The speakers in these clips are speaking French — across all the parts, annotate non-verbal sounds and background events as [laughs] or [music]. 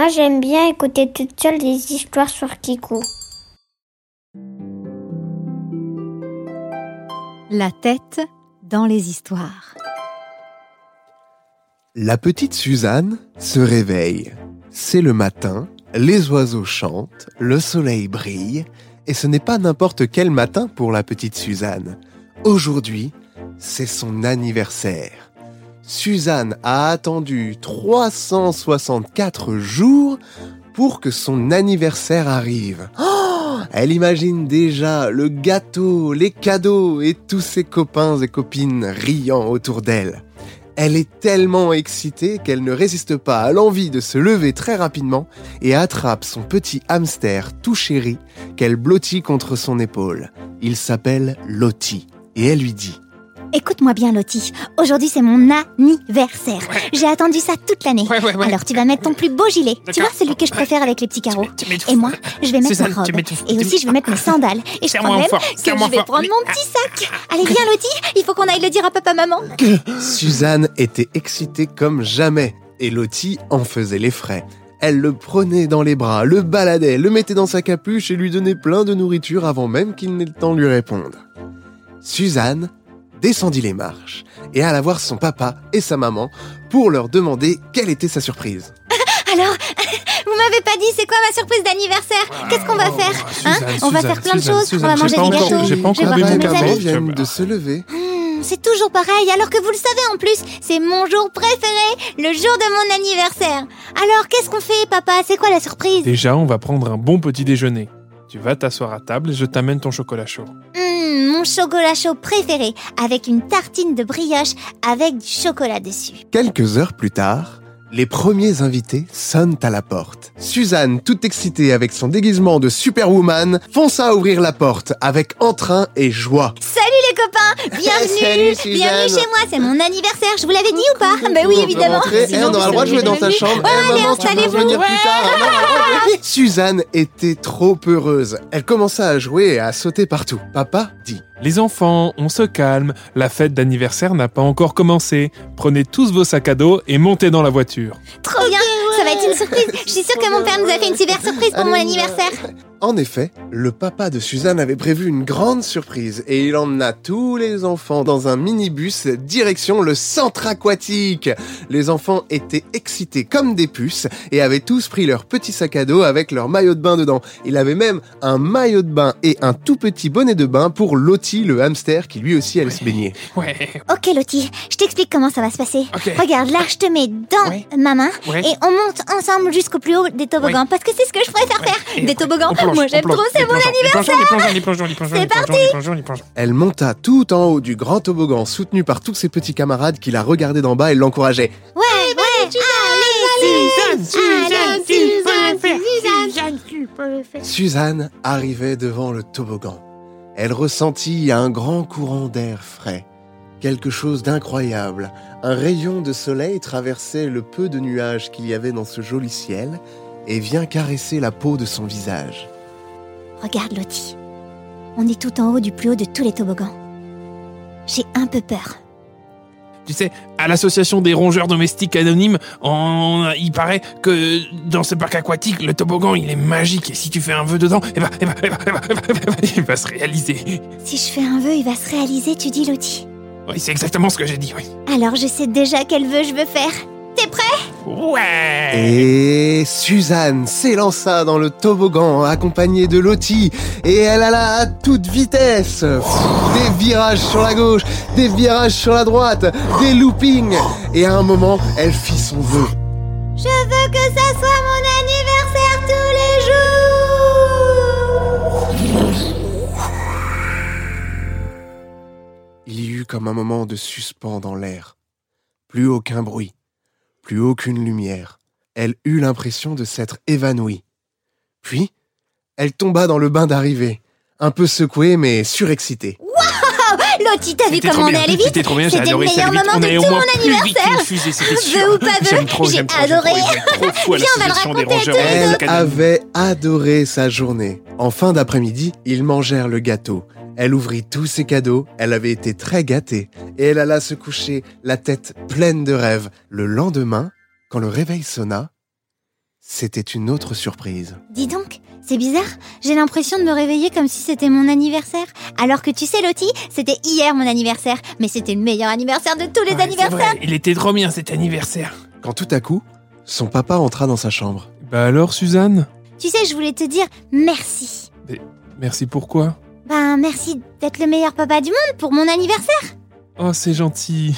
Moi, j'aime bien écouter toute seule des histoires sur Kiku. La tête dans les histoires. La petite Suzanne se réveille. C'est le matin, les oiseaux chantent, le soleil brille, et ce n'est pas n'importe quel matin pour la petite Suzanne. Aujourd'hui, c'est son anniversaire. Suzanne a attendu 364 jours pour que son anniversaire arrive. Oh, elle imagine déjà le gâteau, les cadeaux et tous ses copains et copines riant autour d'elle. Elle est tellement excitée qu'elle ne résiste pas à l'envie de se lever très rapidement et attrape son petit hamster tout chéri qu'elle blottit contre son épaule. Il s'appelle Lottie et elle lui dit Écoute-moi bien, Lottie. Aujourd'hui, c'est mon anniversaire. J'ai attendu ça toute l'année. Ouais, ouais, ouais. Alors, tu vas mettre ton plus beau gilet. Tu vois, celui que je préfère avec les petits carreaux. tu. Et moi, je vais mettre Suzanne, ma robe. Et aussi, je vais mettre mes sandales. Et je crois même fort, que je vais fort. prendre mon petit sac. Allez, viens, Lottie. Il faut qu'on aille le dire à papa-maman. [coughs] Suzanne était excitée comme jamais et Lottie en faisait les frais. Elle le prenait dans les bras, le baladait, le mettait dans sa capuche et lui donnait plein de nourriture avant même qu'il n'ait le temps de lui répondre. Suzanne descendit les marches et alla voir son papa et sa maman pour leur demander quelle était sa surprise. [laughs] Alors, [laughs] vous m'avez pas dit c'est quoi ma surprise d'anniversaire? Qu'est-ce qu'on va faire? Hein? On va faire plein de choses. On va manger des gâteaux. j'ai pas je vais encore voir mes viennent Je- de se lever. Hmm, C'est toujours pareil, alors que vous le savez en plus, c'est mon jour préféré, le jour de mon anniversaire. Alors qu'est-ce qu'on fait, papa? C'est quoi la surprise? Déjà, on va prendre un bon petit déjeuner. Tu vas t'asseoir à table et je t'amène ton chocolat chaud. Hmm, Mon chocolat chaud préféré, avec une tartine de brioche avec du chocolat dessus. Quelques heures plus tard, les premiers invités sonnent à la porte. Suzanne, toute excitée avec son déguisement de Superwoman, fonça ouvrir la porte avec entrain et joie. Salut copains [laughs] Bienvenue Salut. Bienvenue chez moi, c'est mon anniversaire, je vous l'avais dit ou pas? Bah oui, évidemment. Eh, on aura le droit de jouer dans ta chambre. Eh, allez, installez-vous. Suzanne était trop heureuse. Elle commença à jouer et à sauter partout. Papa dit Les enfants, on se calme. La fête d'anniversaire n'a pas encore commencé. Prenez tous vos sacs à dos et montez dans la voiture. Trop bien, ça va être une surprise. Je suis sûre que mon père nous a fait une super surprise pour mon anniversaire. En effet, le papa de Suzanne avait prévu une grande surprise et il emmena tous les enfants dans un minibus direction le centre aquatique. Les enfants étaient excités comme des puces et avaient tous pris leur petit sac à dos avec leur maillot de bain dedans. Il avait même un maillot de bain et un tout petit bonnet de bain pour Lottie le hamster qui lui aussi allait se baigner. Ouais, Ok Lottie, je t'explique comment ça va se passer. ok. Regarde, là je te mets dans Ouais. ma main Ouais. et on monte ensemble jusqu'au plus haut des toboggans parce que c'est ce que je préfère faire. Et Des toboggans, plonge, moi j'aime trop, c'est mon plongeons, C'est plongeons. Elle monta tout en haut du grand toboggan soutenue par tous ses petits camarades qui la regardaient d'en bas et l'encourageaient. Ouais, ouais, allez, Suzanne, Allez, Suzanne, tu peux Suzanne, le faire. Suzanne. Suzanne, tu peux le faire. Suzanne arrivait devant le toboggan. Elle ressentit un grand courant d'air frais, quelque chose d'incroyable. Un rayon de soleil traversait le peu de nuages qu'il y avait dans ce joli ciel et vient caresser la peau de son visage. Regarde Lottie, on est tout en haut du plus haut de tous les toboggans. J'ai un peu peur. Tu sais, à l'association des rongeurs domestiques anonymes, on- il paraît que dans ce parc aquatique, le toboggan, il est magique. Et si tu fais un vœu dedans, eh ben, eh ben, eh ben, eh ben, eh ben, il va se réaliser. Si je fais un vœu, il va se réaliser, tu dis Lottie. Oui, c'est exactement ce que j'ai dit, oui. Alors je sais déjà quel vœu je veux faire. T'es prêt? Ouais Et Suzanne s'élança dans le toboggan accompagnée de Lottie et elle alla à toute vitesse. Des virages sur la gauche, des virages sur la droite, des loopings. Et à un moment, elle fit son vœu. Je veux que ça soit mon anniversaire tous les jours Il y eut comme un moment de suspens dans l'air. Plus aucun bruit, plus aucune lumière. Elle eut l'impression de s'être évanouie. Puis, elle tomba dans le bain d'arrivée, un peu secouée mais surexcitée. Lottie, t'as vu comment on est allé vite C'était trop bien, j'ai C'était le meilleur moment de tout mon anniversaire. Veux sûr. ou pas veux, j'ai adoré. Viens, on va le raconter à Elle avait adoré sa journée. En fin d'après-midi, ils mangèrent le gâteau. Elle ouvrit tous ses cadeaux, elle avait été très gâtée, et elle alla se coucher, la tête pleine de rêves. Le lendemain, quand le réveil sonna, c'était une autre surprise. Dis donc, c'est bizarre. J'ai l'impression de me réveiller comme si c'était mon anniversaire. Alors que tu sais, Lottie, c'était hier mon anniversaire. Mais c'était le meilleur anniversaire de tous les Ouais, c'est anniversaires. vrai, il était trop bien cet anniversaire. Quand tout à coup, son papa entra dans sa chambre. Bah alors, Suzanne? Tu sais, je voulais te dire merci. Merci pourquoi Ben, merci d'être le meilleur papa du monde pour mon anniversaire. Oh, c'est gentil.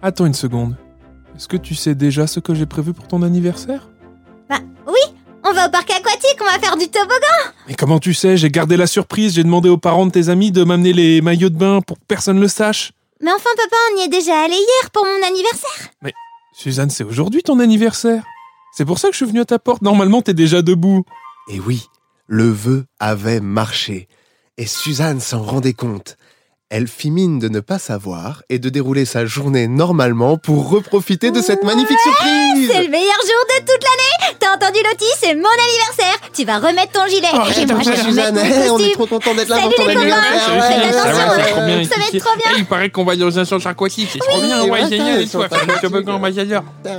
Attends une seconde. Est-ce que tu sais déjà ce que j'ai prévu pour ton anniversaire? Bah, oui, on va au parc aquatique, on va faire du toboggan. Mais comment tu sais? J'ai gardé la surprise, j'ai demandé aux parents de tes amis de m'amener les maillots de bain pour que personne le sache. Mais enfin, papa, on y est déjà allé hier pour mon anniversaire. Suzanne, c'est aujourd'hui ton anniversaire. C'est pour ça que je suis venu à ta porte. Normalement, t'es déjà debout. Et oui, le vœu avait marché. Et Suzanne s'en rendait compte. Elle fit mine de ne pas savoir et de dérouler sa journée normalement pour reprofiter de cette magnifique surprise. C'est le meilleur jour de toute l'année. T'as entendu, Lottie C'est mon anniversaire. Tu vas remettre ton gilet. Oh, Et moi, je Suzanne, eh, on est trop content d'être là Salut pour ton anniversaire. Ouais, attention. Ça va être trop bien. Eh, il paraît qu'on va dans un centre aquatique. C'est trop bien. Oui, Ouais, génial. Et toi.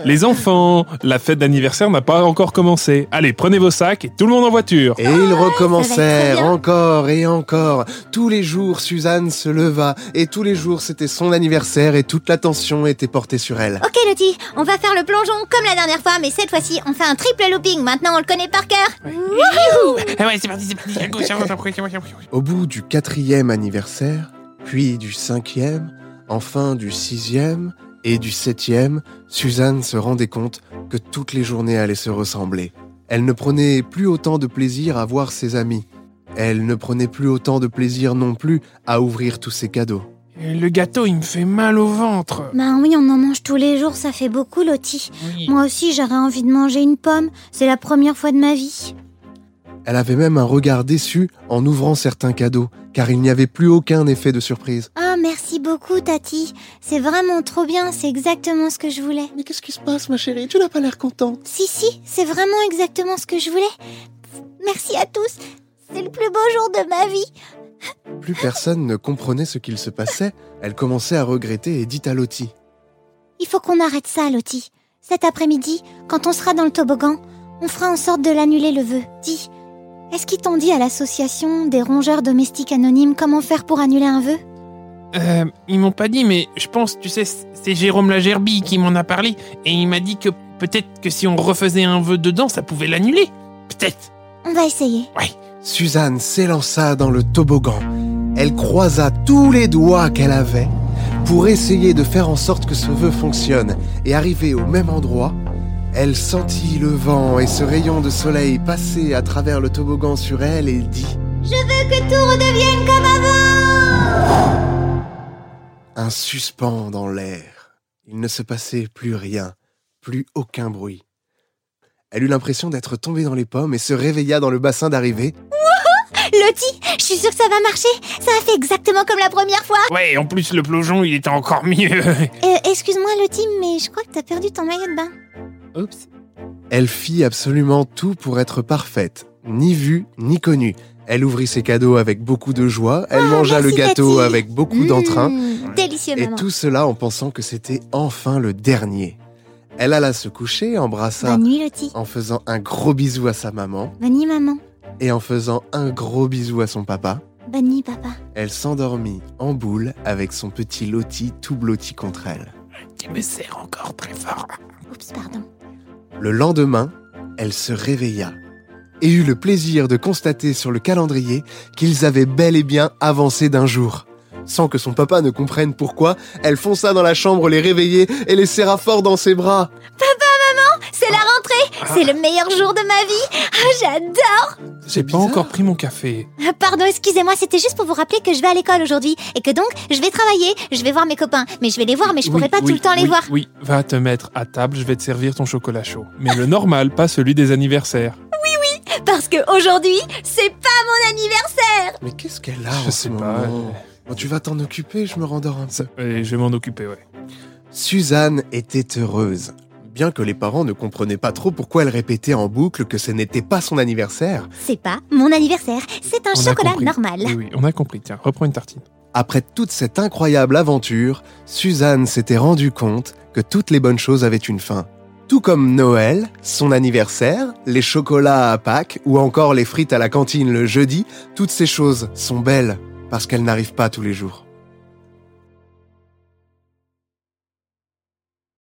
Les enfants, la fête d'anniversaire n'a pas encore commencé. Allez, prenez vos sacs et tout le monde en voiture. Et ils être recommencèrent encore et encore. Tous les jours, Suzanne se leva et tous les jours, c'était son anniversaire et toute l'attention était portée sur elle. Ok, Lottie, on va faire le plongeon comme la dernière fois, mais cette fois-ci, on fait un triple looping. Maintenant, on le connaît par cœur. Ah ouais, c'est parti, c'est parti. Au bout du quatrième anniversaire, puis du cinquième, enfin du sixième et du septième, Suzanne se rendait compte que toutes les journées allaient se ressembler. Elle ne prenait plus autant de plaisir à voir ses amis. Elle ne prenait plus autant de plaisir non plus à ouvrir tous ses cadeaux. Et Le gâteau, il me fait mal au ventre. Ben oui, on en mange tous les jours, ça fait beaucoup, Lottie. Oui. Moi aussi, j'aurais envie de manger une pomme. C'est la première fois de ma vie. Elle avait même un regard déçu en ouvrant certains cadeaux, car il n'y avait plus aucun effet de surprise. Ah, merci beaucoup, Tati. C'est vraiment trop bien, c'est exactement ce que je voulais. Mais qu'est-ce qui se passe, ma chérie? Tu n'as pas l'air contente. Si, si, c'est vraiment exactement ce que je voulais. Merci à tous. C'est le plus beau jour de ma vie. Plus personne ne comprenait ce qu'il se passait. Elle commençait à regretter et dit à Lottie. Il faut qu'on arrête ça, Lottie. Cet après-midi, quand on sera dans le toboggan, on fera en sorte de l'annuler le vœu. Dis, est-ce qu'ils t'ont dit à l'association des rongeurs domestiques anonymes comment faire pour annuler un vœu? Euh, ils m'ont pas dit, mais je pense, tu sais, c'est Jérôme Lagerbille qui m'en a parlé, et il m'a dit que peut-être que si on refaisait un vœu dedans, ça pouvait l'annuler. Peut-être. On va essayer. Suzanne s'élança dans le toboggan. Elle croisa tous les doigts qu'elle avait pour essayer de faire en sorte que ce vœu fonctionne. Et arrivée au même endroit, elle sentit le vent et ce rayon de soleil passer à travers le toboggan sur elle et dit Je veux que tout redevienne comme avant un suspens dans l'air. Il ne se passait plus rien, plus aucun bruit. Elle eut l'impression d'être tombée dans les pommes et se réveilla dans le bassin d'arrivée. Lottie, je suis sûre que ça va marcher. Ça a fait exactement comme la première fois. Ouais, en plus, le plongeon, il était encore mieux. [laughs] Euh, Excuse-moi, Lottie, mais je crois que t'as perdu ton maillot de bain. Oups. Elle fit absolument tout pour être parfaite, ni vue ni connue. Elle ouvrit ses cadeaux avec beaucoup de joie, elle Ah, mangea le gâteau Cathy. avec beaucoup d'entrain, Mmh, délicieux, et maman. tout cela en pensant que c'était enfin le dernier. Elle alla se coucher, embrassa Bonne nuit, Lottie. en faisant un gros bisou à sa maman Bonne nuit, maman. Et en faisant un gros bisou à son papa. Bonne nuit, papa. Elle s'endormit en boule avec son petit loti tout blotti contre elle. Tu me serres encore très fort. Oups, pardon. Le lendemain, elle se réveilla et eut le plaisir de constater sur le calendrier qu'ils avaient bel et bien avancé d'un jour. Sans que son papa ne comprenne pourquoi, elle fonça dans la chambre les réveiller et les serra fort dans ses bras. C'est le meilleur jour de ma vie Ah, j'adore J'ai pas encore pris mon café. Pardon, excusez-moi, c'était juste pour vous rappeler que je vais à l'école aujourd'hui et que donc, je vais travailler, je vais voir mes copains. Mais je vais les voir, mais je pourrai Oui, pas oui, tout le temps les oui, voir. Oui, va te mettre à table, je vais te servir ton chocolat chaud. Mais le normal, pas celui des anniversaires. Parce que aujourd'hui, c'est pas mon anniversaire Mais qu'est-ce qu'elle a Je en sais ce pas. moment? Bon, Tu vas t'en occuper, je me rendors un peu. Je vais m'en occuper, ouais. Suzanne était heureuse. Bien que les parents ne comprenaient pas trop pourquoi elle répétait en boucle que ce n'était pas son anniversaire, C'est pas mon anniversaire, c'est un On chocolat normal. Oui, oui, on a compris. Tiens, reprends une tartine. après toute cette incroyable aventure, Suzanne s'était rendue compte que toutes les bonnes choses avaient une fin. Tout comme Noël, son anniversaire, les chocolats à Pâques ou encore les frites à la cantine le jeudi, toutes ces choses sont belles parce qu'elles n'arrivent pas tous les jours.